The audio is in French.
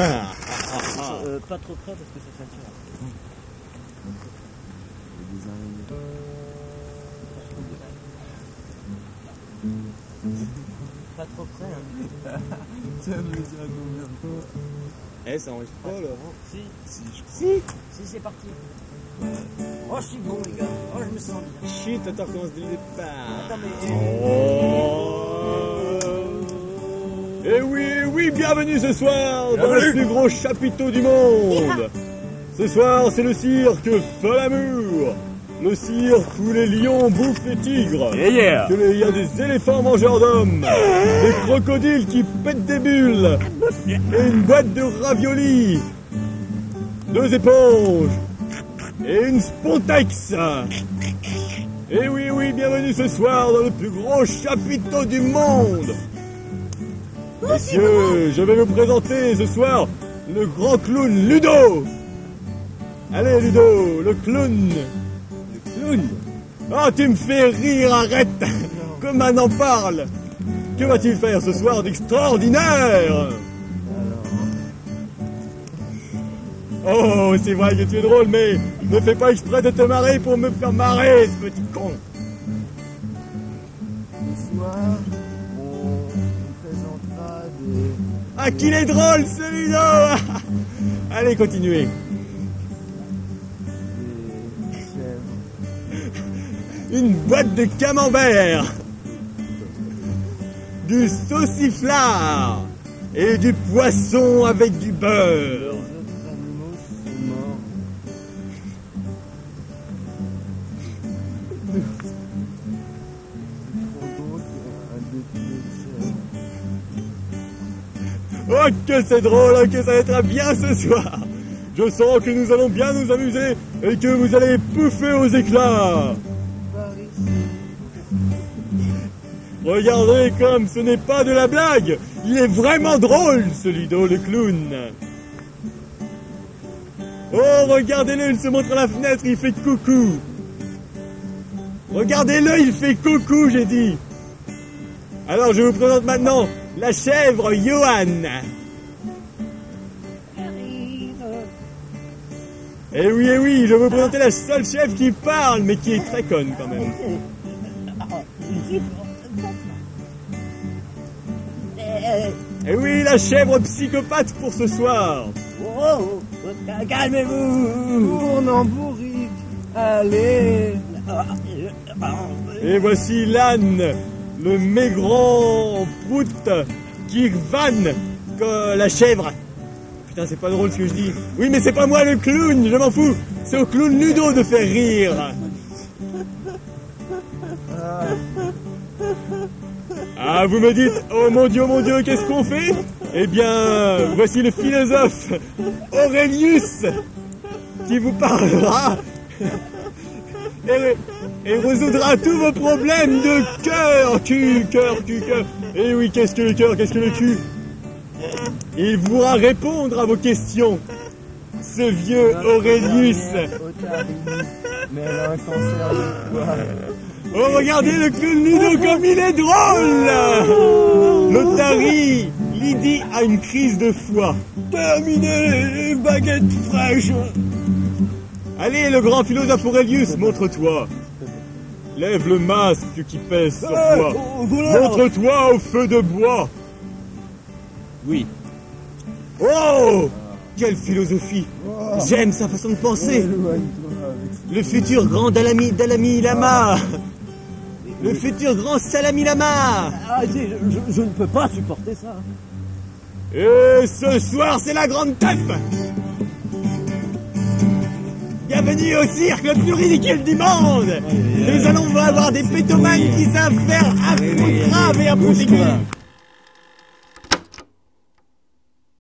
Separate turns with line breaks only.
Euh, pas trop près parce que ça sature. Pas trop près. Hein.
Tiens, me dire à combien
Eh, ça enregistre pas, Laurent
Si,
Si, je crois.
si, si c'est parti. Oh, je suis bon, les gars. Oh, je me sens bien.
Chut, attends, recommence dès le départ.
Attends, mais.
Oh. Et oui, eh oui, bienvenue ce soir dans le plus gros chapiteau du monde. Ce soir, c'est le cirque Folamour. Le cirque où les lions bouffent les tigres.
Yeah, yeah.
Il y a des éléphants mangeurs d'hommes, des crocodiles qui pètent des bulles, et une boîte de raviolis, deux éponges, et une Spontex. Et oui, oui, bienvenue ce soir dans le plus gros chapiteau du monde. Messieurs, je vais vous présenter ce soir le grand clown Ludo. Allez Ludo, le clown.
Clown.
Oh, tu me fais rire, arrête. Comme on en parle. Que va-t-il faire ce soir d'extraordinaire? Oh, c'est vrai que tu es drôle, mais ne fais pas exprès de te marrer pour me faire marrer, ce petit con.
Ce
Ah, qu'il est drôle, celui-là. Allez, continuez. Une boîte de camembert. Du sauciflard Et du poisson avec du beurre Oh que c'est drôle, que ça va être bien ce soir. Je sens que nous allons bien nous amuser et que vous allez pouffer aux éclats. Regardez comme ce n'est pas de la blague Il est vraiment drôle ce Ludo le clown. Oh regardez-le, il se montre à la fenêtre, il fait coucou. Regardez-le, il fait coucou j'ai dit Alors je vous présente maintenant la chèvre Johan Eh oui, eh oui, je vais vous présenter la seule chèvre qui parle, mais qui est très conne quand même. Eh oui, la chèvre psychopathe pour ce soir.
Oh, calmez-vous.
Tourne en bourrique. Allez.
Et voici l'âne, le maigrant prout qui vanne que la chèvre. Putain, c'est pas drôle ce que je dis. Oui, mais c'est pas moi le clown, je m'en fous. C'est au clown Ludo de faire rire.
Ah,
Ah, vous me dites, oh mon dieu, mon dieu, qu'est-ce qu'on fait? Eh bien, voici le philosophe Aurelius qui vous parlera et, et résoudra tous vos problèmes de cœur, cul, cœur, cul, cœur. Et oui, qu'est-ce que le cœur, qu'est-ce que le cul? Il pourra répondre à vos questions. Ce vieux Aurelius.
Otarine. Mais elle a un cancer de foie.
Oh, regardez le clown Ludo comme il est drôle L'Otari, Lydie a une crise de foie. Terminé, baguette fraîche Allez, le grand philosophe Aurelius, montre-toi. Lève le masque qui pèse sur toi. Montre-toi au feu de bois. Oui. Oh Quelle philosophie J'aime sa façon de penser. Le futur grand Dalami, Dalami Lama Le futur grand Salami Lama
Ah, je, je- je ne peux pas supporter ça.
Et ce soir, c'est la grande teuf Bienvenue au cirque le plus ridicule du monde. Nous allons avoir des pétomanes qui savent faire un fou grave et un fou aigu.